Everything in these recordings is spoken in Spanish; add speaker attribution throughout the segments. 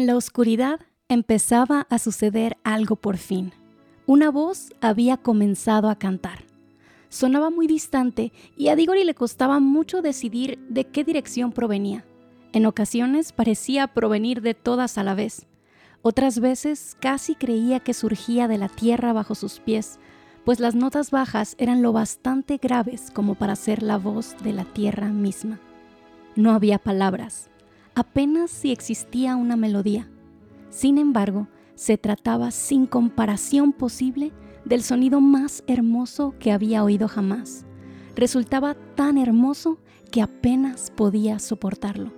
Speaker 1: En la oscuridad empezaba a suceder algo por fin. Una voz había comenzado a cantar. Sonaba muy distante y a Digori le costaba mucho decidir de qué dirección provenía. En ocasiones parecía provenir de todas a la vez. Otras veces casi creía que surgía de la tierra bajo sus pies, pues las notas bajas eran lo bastante graves como para ser la voz de la tierra misma. No había palabras, apenas si existía una melodía. Sin embargo, se trataba sin comparación posible del sonido más hermoso que había oído jamás. Resultaba tan hermoso que apenas podía soportarlo.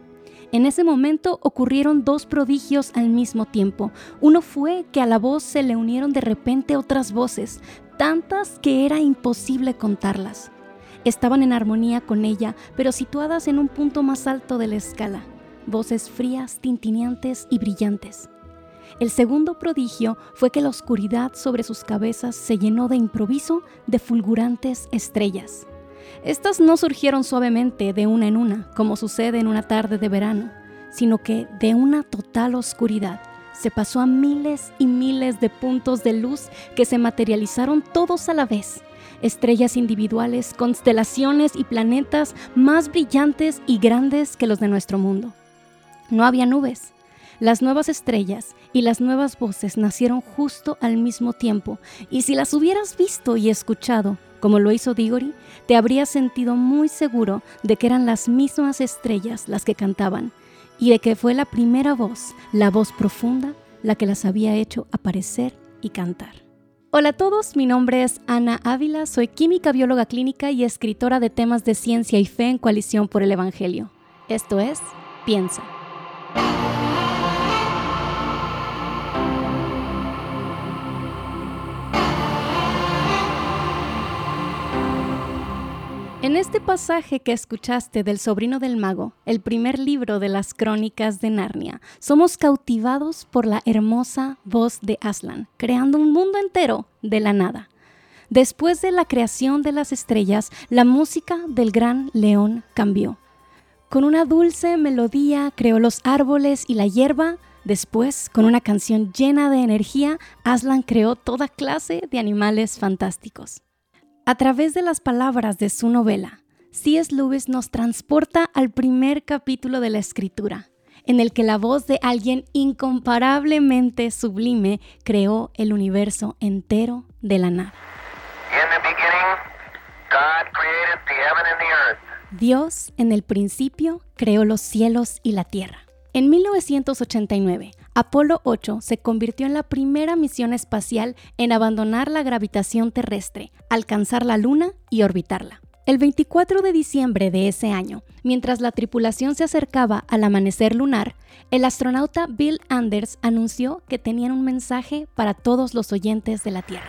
Speaker 1: En ese momento ocurrieron dos prodigios al mismo tiempo. Uno fue que a la voz se le unieron de repente otras voces, tantas que era imposible contarlas. Estaban en armonía con ella, pero situadas en un punto más alto de la escala. Voces frías, tintineantes y brillantes. El segundo prodigio fue que la oscuridad sobre sus cabezas se llenó de improviso de fulgurantes estrellas. Estas no surgieron suavemente de una en una, como sucede en una tarde de verano, sino que de una total oscuridad se pasó a miles y miles de puntos de luz que se materializaron todos a la vez. Estrellas individuales, constelaciones y planetas más brillantes y grandes que los de nuestro mundo. No había nubes, las nuevas estrellas y las nuevas voces nacieron justo al mismo tiempo, y si las hubieras visto y escuchado, como lo hizo Digori, te habrías sentido muy seguro de que eran las mismas estrellas las que cantaban, y de que fue la primera voz, la voz profunda, la que las había hecho aparecer y cantar. Hola a todos, mi nombre es Ana Ávila, soy química bióloga clínica y escritora de temas de ciencia y fe en coalición por el Evangelio. Esto es Piensa. En este pasaje que escuchaste del sobrino del mago, el primer libro de las crónicas de Narnia, somos cautivados por la hermosa voz de Aslan, creando un mundo entero de la nada. Después de la creación de las estrellas, la música del gran león cambió. Con una dulce melodía creó los árboles y la hierba. Después, con una canción llena de energía, Aslan creó toda clase de animales fantásticos. A través de las palabras de su novela, C.S. Lewis nos transporta al primer capítulo de la escritura, en el que la voz de alguien incomparablemente sublime creó el universo entero de la nada. Dios en el principio creó los cielos y la tierra. En 1989, Apolo 8 se convirtió en la primera misión espacial en abandonar la gravitación terrestre, alcanzar la Luna y orbitarla. El 24 de diciembre de ese año, mientras la tripulación se acercaba al amanecer lunar, el astronauta Bill Anders anunció que tenían un mensaje para todos los oyentes de la Tierra.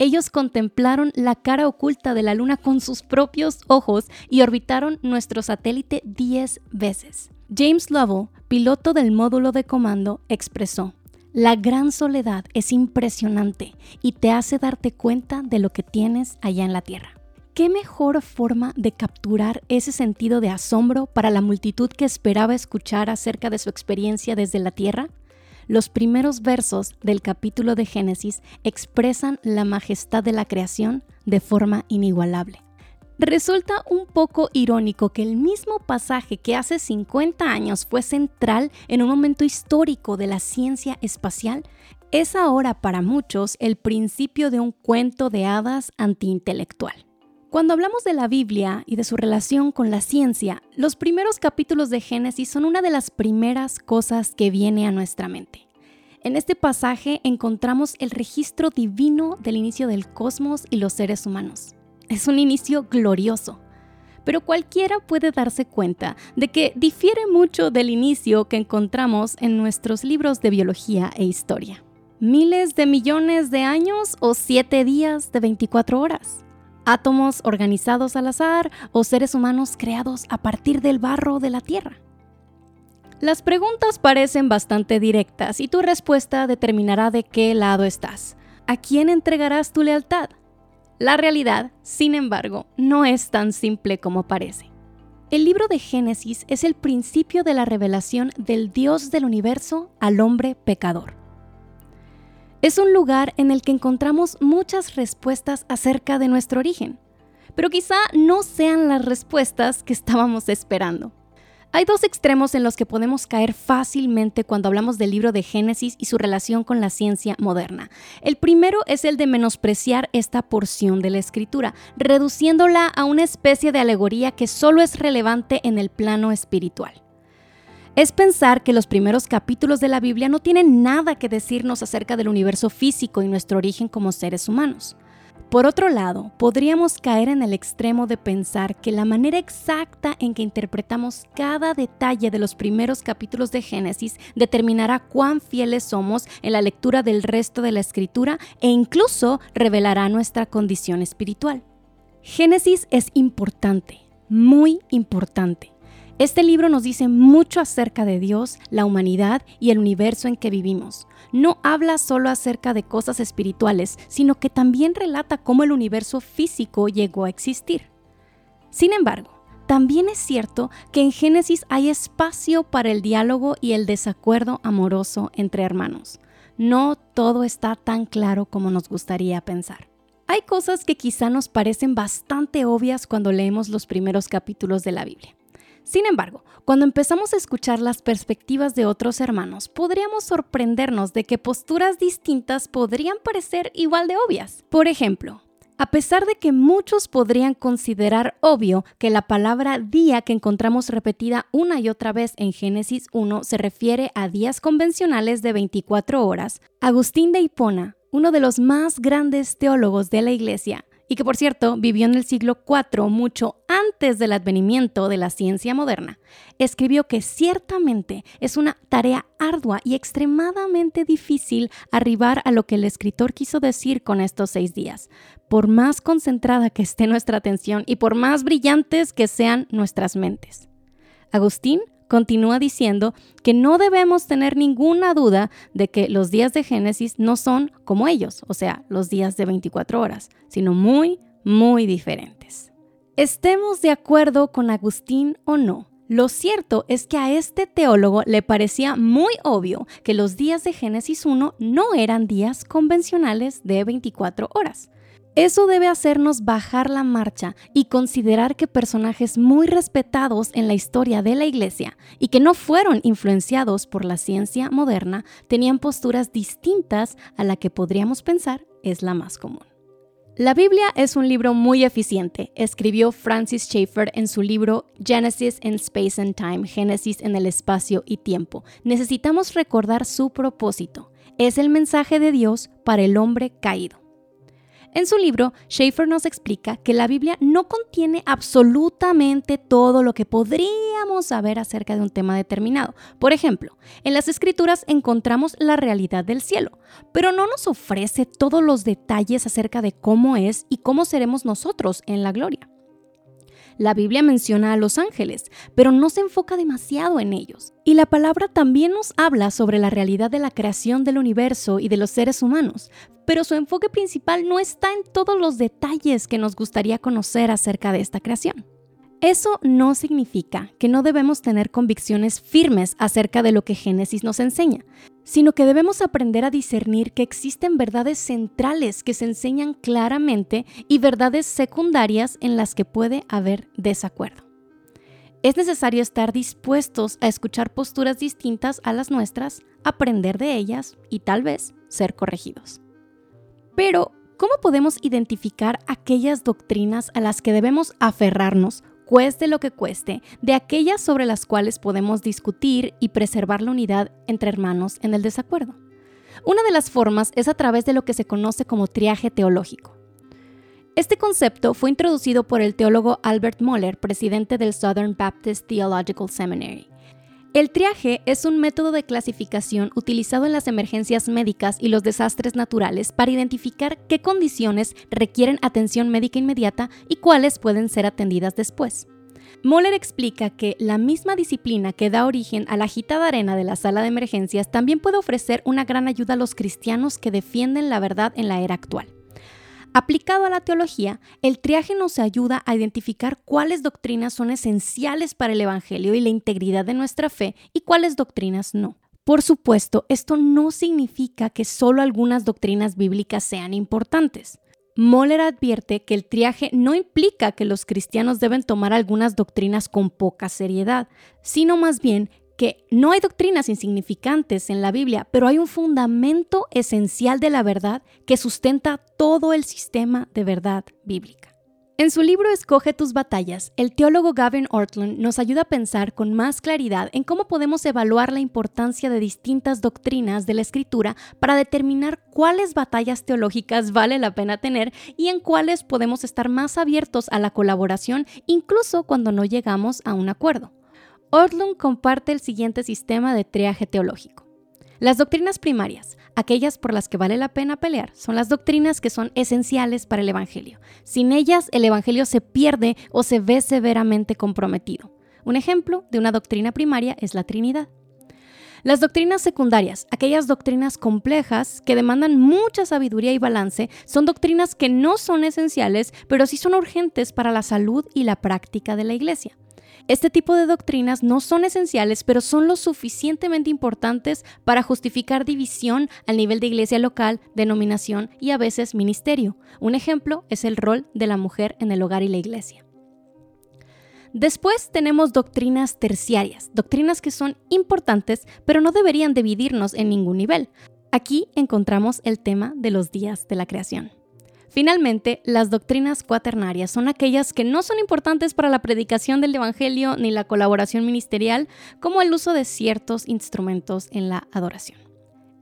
Speaker 1: Ellos contemplaron la cara oculta de la Luna con sus propios ojos y orbitaron nuestro satélite 10 veces. James Lovell, piloto del módulo de comando, expresó, La gran soledad es impresionante y te hace darte cuenta de lo que tienes allá en la Tierra. ¿Qué mejor forma de capturar ese sentido de asombro para la multitud que esperaba escuchar acerca de su experiencia desde la Tierra? Los primeros versos del capítulo de Génesis expresan la majestad de la creación de forma inigualable. Resulta un poco irónico que el mismo pasaje que hace 50 años fue central en un momento histórico de la ciencia espacial es ahora para muchos el principio de un cuento de hadas antiintelectual. Cuando hablamos de la Biblia y de su relación con la ciencia, los primeros capítulos de Génesis son una de las primeras cosas que viene a nuestra mente. En este pasaje encontramos el registro divino del inicio del cosmos y los seres humanos. Es un inicio glorioso. pero cualquiera puede darse cuenta de que difiere mucho del inicio que encontramos en nuestros libros de biología e historia. Miles de millones de años o siete días de 24 horas. Átomos organizados al azar o seres humanos creados a partir del barro de la Tierra. Las preguntas parecen bastante directas y tu respuesta determinará de qué lado estás. ¿A quién entregarás tu lealtad? La realidad, sin embargo, no es tan simple como parece. El libro de Génesis es el principio de la revelación del Dios del universo al hombre pecador. Es un lugar en el que encontramos muchas respuestas acerca de nuestro origen, pero quizá no sean las respuestas que estábamos esperando. Hay dos extremos en los que podemos caer fácilmente cuando hablamos del libro de Génesis y su relación con la ciencia moderna. El primero es el de menospreciar esta porción de la escritura, reduciéndola a una especie de alegoría que solo es relevante en el plano espiritual. Es pensar que los primeros capítulos de la Biblia no tienen nada que decirnos acerca del universo físico y nuestro origen como seres humanos. Por otro lado, podríamos caer en el extremo de pensar que la manera exacta en que interpretamos cada detalle de los primeros capítulos de Génesis determinará cuán fieles somos en la lectura del resto de la escritura e incluso revelará nuestra condición espiritual. Génesis es importante, muy importante. Este libro nos dice mucho acerca de Dios, la humanidad y el universo en que vivimos. No habla solo acerca de cosas espirituales, sino que también relata cómo el universo físico llegó a existir. Sin embargo, también es cierto que en Génesis hay espacio para el diálogo y el desacuerdo amoroso entre hermanos. No todo está tan claro como nos gustaría pensar. Hay cosas que quizá nos parecen bastante obvias cuando leemos los primeros capítulos de la Biblia. Sin embargo, cuando empezamos a escuchar las perspectivas de otros hermanos, podríamos sorprendernos de que posturas distintas podrían parecer igual de obvias. Por ejemplo, a pesar de que muchos podrían considerar obvio que la palabra día que encontramos repetida una y otra vez en Génesis 1 se refiere a días convencionales de 24 horas, Agustín de Hipona, uno de los más grandes teólogos de la Iglesia, y que por cierto vivió en el siglo IV mucho antes del advenimiento de la ciencia moderna, escribió que ciertamente es una tarea ardua y extremadamente difícil arribar a lo que el escritor quiso decir con estos seis días, por más concentrada que esté nuestra atención y por más brillantes que sean nuestras mentes. Agustín continúa diciendo que no debemos tener ninguna duda de que los días de Génesis no son como ellos, o sea, los días de 24 horas, sino muy, muy diferentes. Estemos de acuerdo con Agustín o no, lo cierto es que a este teólogo le parecía muy obvio que los días de Génesis 1 no eran días convencionales de 24 horas. Eso debe hacernos bajar la marcha y considerar que personajes muy respetados en la historia de la Iglesia y que no fueron influenciados por la ciencia moderna tenían posturas distintas a la que podríamos pensar es la más común. La Biblia es un libro muy eficiente, escribió Francis Schaeffer en su libro Genesis in Space and Time, Génesis en el espacio y tiempo. Necesitamos recordar su propósito. Es el mensaje de Dios para el hombre caído. En su libro, Schaeffer nos explica que la Biblia no contiene absolutamente todo lo que podríamos saber acerca de un tema determinado. Por ejemplo, en las escrituras encontramos la realidad del cielo, pero no nos ofrece todos los detalles acerca de cómo es y cómo seremos nosotros en la gloria. La Biblia menciona a los ángeles, pero no se enfoca demasiado en ellos. Y la palabra también nos habla sobre la realidad de la creación del universo y de los seres humanos, pero su enfoque principal no está en todos los detalles que nos gustaría conocer acerca de esta creación. Eso no significa que no debemos tener convicciones firmes acerca de lo que Génesis nos enseña, sino que debemos aprender a discernir que existen verdades centrales que se enseñan claramente y verdades secundarias en las que puede haber desacuerdo. Es necesario estar dispuestos a escuchar posturas distintas a las nuestras, aprender de ellas y tal vez ser corregidos. Pero, ¿cómo podemos identificar aquellas doctrinas a las que debemos aferrarnos cueste lo que cueste, de aquellas sobre las cuales podemos discutir y preservar la unidad entre hermanos en el desacuerdo. Una de las formas es a través de lo que se conoce como triaje teológico. Este concepto fue introducido por el teólogo Albert Moller, presidente del Southern Baptist Theological Seminary. El triaje es un método de clasificación utilizado en las emergencias médicas y los desastres naturales para identificar qué condiciones requieren atención médica inmediata y cuáles pueden ser atendidas después. Moller explica que la misma disciplina que da origen a la agitada arena de la sala de emergencias también puede ofrecer una gran ayuda a los cristianos que defienden la verdad en la era actual. Aplicado a la teología, el triaje nos ayuda a identificar cuáles doctrinas son esenciales para el Evangelio y la integridad de nuestra fe y cuáles doctrinas no. Por supuesto, esto no significa que solo algunas doctrinas bíblicas sean importantes. Moller advierte que el triaje no implica que los cristianos deben tomar algunas doctrinas con poca seriedad, sino más bien que no hay doctrinas insignificantes en la Biblia, pero hay un fundamento esencial de la verdad que sustenta todo el sistema de verdad bíblica. En su libro Escoge tus batallas, el teólogo Gavin Ortland nos ayuda a pensar con más claridad en cómo podemos evaluar la importancia de distintas doctrinas de la escritura para determinar cuáles batallas teológicas vale la pena tener y en cuáles podemos estar más abiertos a la colaboración incluso cuando no llegamos a un acuerdo. Ortlund comparte el siguiente sistema de triaje teológico. Las doctrinas primarias, aquellas por las que vale la pena pelear, son las doctrinas que son esenciales para el Evangelio. Sin ellas, el Evangelio se pierde o se ve severamente comprometido. Un ejemplo de una doctrina primaria es la Trinidad. Las doctrinas secundarias, aquellas doctrinas complejas que demandan mucha sabiduría y balance, son doctrinas que no son esenciales, pero sí son urgentes para la salud y la práctica de la Iglesia. Este tipo de doctrinas no son esenciales, pero son lo suficientemente importantes para justificar división al nivel de iglesia local, denominación y a veces ministerio. Un ejemplo es el rol de la mujer en el hogar y la iglesia. Después tenemos doctrinas terciarias, doctrinas que son importantes, pero no deberían dividirnos en ningún nivel. Aquí encontramos el tema de los días de la creación. Finalmente, las doctrinas cuaternarias son aquellas que no son importantes para la predicación del Evangelio ni la colaboración ministerial, como el uso de ciertos instrumentos en la adoración.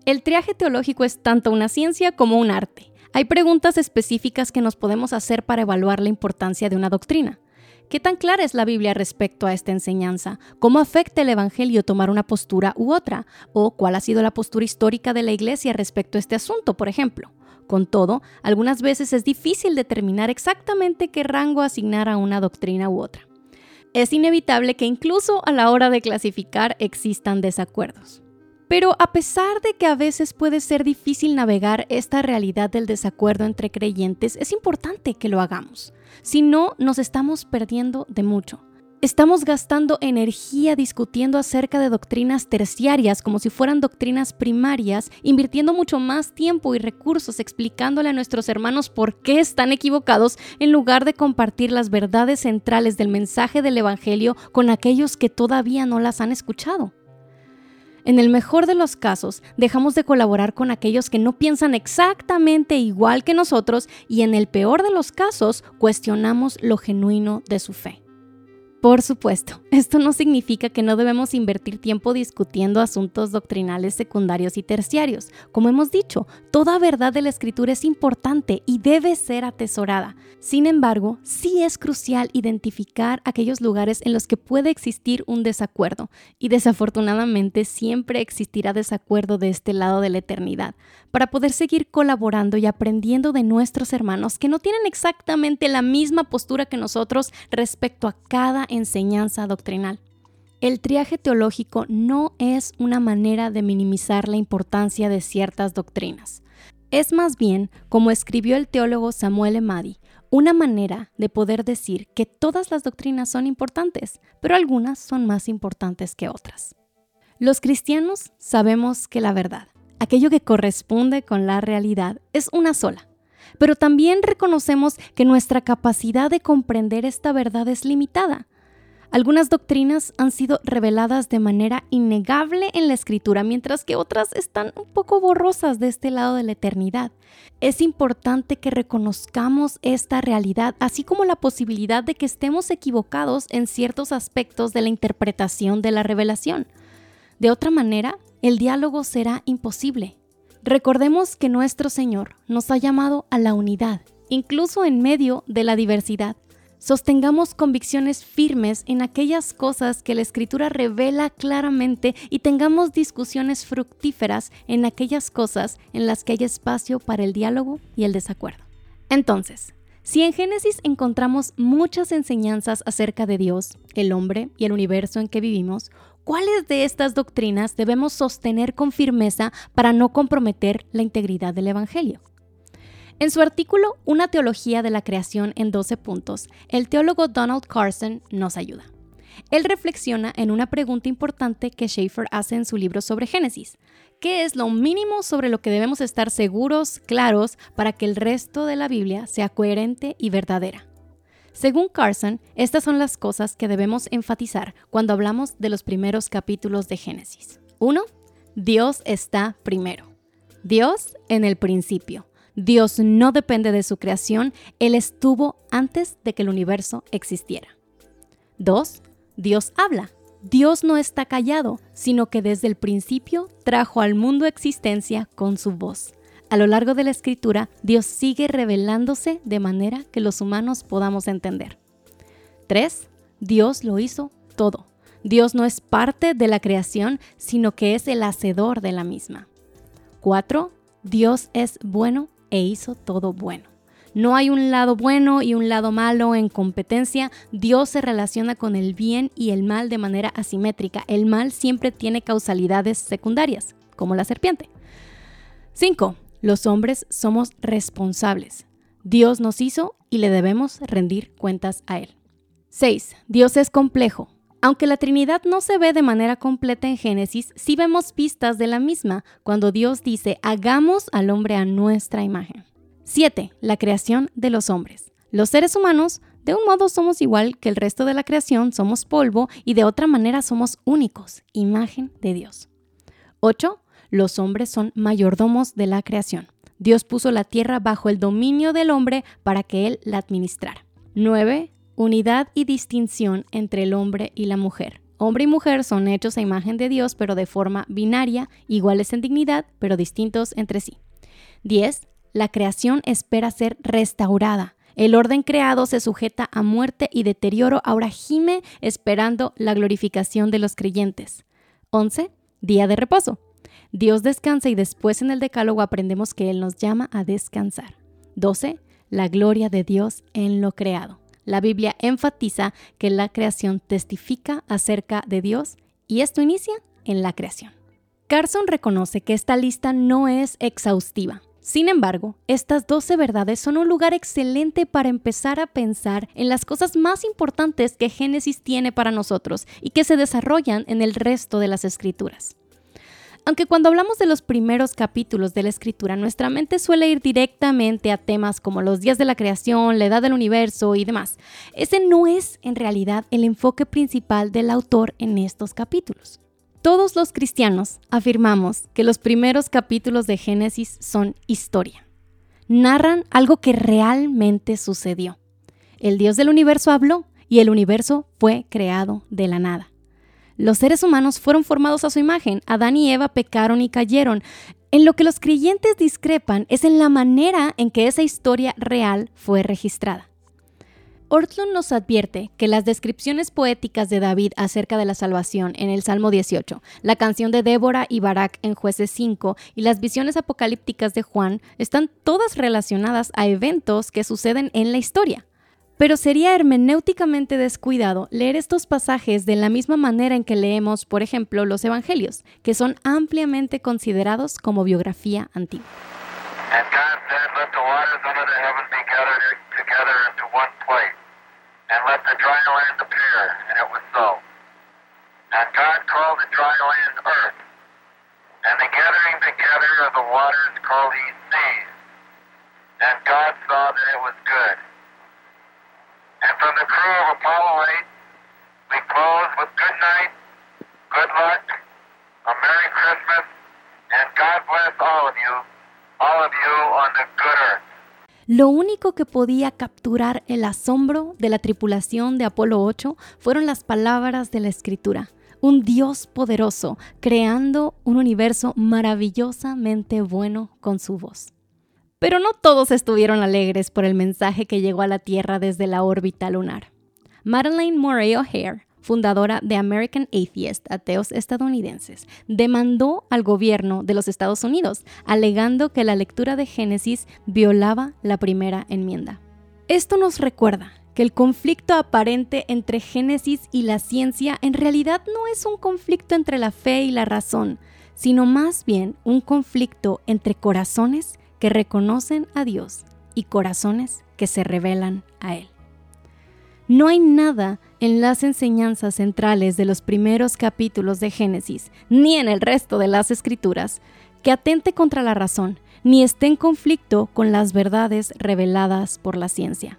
Speaker 1: El triaje teológico es tanto una ciencia como un arte. Hay preguntas específicas que nos podemos hacer para evaluar la importancia de una doctrina. ¿Qué tan clara es la Biblia respecto a esta enseñanza? ¿Cómo afecta el Evangelio tomar una postura u otra? ¿O cuál ha sido la postura histórica de la Iglesia respecto a este asunto, por ejemplo? Con todo, algunas veces es difícil determinar exactamente qué rango asignar a una doctrina u otra. Es inevitable que incluso a la hora de clasificar existan desacuerdos. Pero a pesar de que a veces puede ser difícil navegar esta realidad del desacuerdo entre creyentes, es importante que lo hagamos. Si no, nos estamos perdiendo de mucho. Estamos gastando energía discutiendo acerca de doctrinas terciarias como si fueran doctrinas primarias, invirtiendo mucho más tiempo y recursos explicándole a nuestros hermanos por qué están equivocados en lugar de compartir las verdades centrales del mensaje del Evangelio con aquellos que todavía no las han escuchado. En el mejor de los casos, dejamos de colaborar con aquellos que no piensan exactamente igual que nosotros y en el peor de los casos, cuestionamos lo genuino de su fe. Por supuesto, esto no significa que no debemos invertir tiempo discutiendo asuntos doctrinales secundarios y terciarios. Como hemos dicho, toda verdad de la escritura es importante y debe ser atesorada. Sin embargo, sí es crucial identificar aquellos lugares en los que puede existir un desacuerdo, y desafortunadamente siempre existirá desacuerdo de este lado de la eternidad, para poder seguir colaborando y aprendiendo de nuestros hermanos que no tienen exactamente la misma postura que nosotros respecto a cada enseñanza doctrinal. El triaje teológico no es una manera de minimizar la importancia de ciertas doctrinas. Es más bien, como escribió el teólogo Samuel Emadi, una manera de poder decir que todas las doctrinas son importantes, pero algunas son más importantes que otras. Los cristianos sabemos que la verdad, aquello que corresponde con la realidad, es una sola, pero también reconocemos que nuestra capacidad de comprender esta verdad es limitada. Algunas doctrinas han sido reveladas de manera innegable en la escritura, mientras que otras están un poco borrosas de este lado de la eternidad. Es importante que reconozcamos esta realidad, así como la posibilidad de que estemos equivocados en ciertos aspectos de la interpretación de la revelación. De otra manera, el diálogo será imposible. Recordemos que nuestro Señor nos ha llamado a la unidad incluso en medio de la diversidad. Sostengamos convicciones firmes en aquellas cosas que la Escritura revela claramente y tengamos discusiones fructíferas en aquellas cosas en las que hay espacio para el diálogo y el desacuerdo. Entonces, si en Génesis encontramos muchas enseñanzas acerca de Dios, el hombre y el universo en que vivimos, ¿cuáles de estas doctrinas debemos sostener con firmeza para no comprometer la integridad del Evangelio? En su artículo Una teología de la creación en 12 puntos, el teólogo Donald Carson nos ayuda. Él reflexiona en una pregunta importante que Schaeffer hace en su libro sobre Génesis. ¿Qué es lo mínimo sobre lo que debemos estar seguros, claros, para que el resto de la Biblia sea coherente y verdadera? Según Carson, estas son las cosas que debemos enfatizar cuando hablamos de los primeros capítulos de Génesis. 1. Dios está primero. Dios en el principio. Dios no depende de su creación, Él estuvo antes de que el universo existiera. 2. Dios habla. Dios no está callado, sino que desde el principio trajo al mundo existencia con su voz. A lo largo de la escritura, Dios sigue revelándose de manera que los humanos podamos entender. 3. Dios lo hizo todo. Dios no es parte de la creación, sino que es el hacedor de la misma. 4. Dios es bueno e hizo todo bueno. No hay un lado bueno y un lado malo en competencia. Dios se relaciona con el bien y el mal de manera asimétrica. El mal siempre tiene causalidades secundarias, como la serpiente. 5. Los hombres somos responsables. Dios nos hizo y le debemos rendir cuentas a Él. 6. Dios es complejo. Aunque la Trinidad no se ve de manera completa en Génesis, sí vemos pistas de la misma cuando Dios dice, hagamos al hombre a nuestra imagen. 7. La creación de los hombres. Los seres humanos, de un modo somos igual que el resto de la creación, somos polvo y de otra manera somos únicos, imagen de Dios. 8. Los hombres son mayordomos de la creación. Dios puso la tierra bajo el dominio del hombre para que él la administrara. 9. Unidad y distinción entre el hombre y la mujer. Hombre y mujer son hechos a imagen de Dios, pero de forma binaria, iguales en dignidad, pero distintos entre sí. 10 la creación espera ser restaurada. El orden creado se sujeta a muerte y deterioro, ahora gime esperando la glorificación de los creyentes. 11. Día de reposo. Dios descansa y después en el decálogo aprendemos que Él nos llama a descansar. 12. La gloria de Dios en lo creado. La Biblia enfatiza que la creación testifica acerca de Dios y esto inicia en la creación. Carson reconoce que esta lista no es exhaustiva. Sin embargo, estas 12 verdades son un lugar excelente para empezar a pensar en las cosas más importantes que Génesis tiene para nosotros y que se desarrollan en el resto de las escrituras. Aunque cuando hablamos de los primeros capítulos de la escritura, nuestra mente suele ir directamente a temas como los días de la creación, la edad del universo y demás, ese no es en realidad el enfoque principal del autor en estos capítulos. Todos los cristianos afirmamos que los primeros capítulos de Génesis son historia. Narran algo que realmente sucedió. El Dios del universo habló y el universo fue creado de la nada. Los seres humanos fueron formados a su imagen. Adán y Eva pecaron y cayeron. En lo que los creyentes discrepan es en la manera en que esa historia real fue registrada. Ortlund nos advierte que las descripciones poéticas de David acerca de la salvación en el Salmo 18, la canción de Débora y Barak en Jueces 5 y las visiones apocalípticas de Juan están todas relacionadas a eventos que suceden en la historia. Pero sería hermenéuticamente descuidado leer estos pasajes de la misma manera en que leemos, por ejemplo, los Evangelios, que son ampliamente considerados como biografía antigua.
Speaker 2: and God saw that it was good. From the crew of Apollo 8, we close with good night, good luck, a Merry Christmas, and God bless all of you, all of you on the good earth.
Speaker 1: Lo único que podía capturar el asombro de la tripulación de Apolo 8 fueron las palabras de la escritura. Un Dios poderoso creando un universo maravillosamente bueno con su voz. Pero no todos estuvieron alegres por el mensaje que llegó a la Tierra desde la órbita lunar. Madeleine Murray O'Hare, fundadora de American Atheist, ateos estadounidenses, demandó al gobierno de los Estados Unidos, alegando que la lectura de Génesis violaba la primera enmienda. Esto nos recuerda que el conflicto aparente entre Génesis y la ciencia en realidad no es un conflicto entre la fe y la razón, sino más bien un conflicto entre corazones que reconocen a Dios y corazones que se revelan a Él. No hay nada en las enseñanzas centrales de los primeros capítulos de Génesis, ni en el resto de las escrituras, que atente contra la razón, ni esté en conflicto con las verdades reveladas por la ciencia.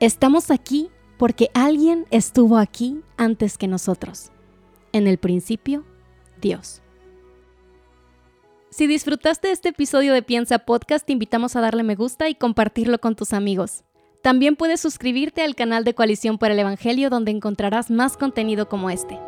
Speaker 1: Estamos aquí porque alguien estuvo aquí antes que nosotros. En el principio, Dios. Si disfrutaste este episodio de Piensa Podcast, te invitamos a darle me gusta y compartirlo con tus amigos. También puedes suscribirte al canal de Coalición por el Evangelio donde encontrarás más contenido como este.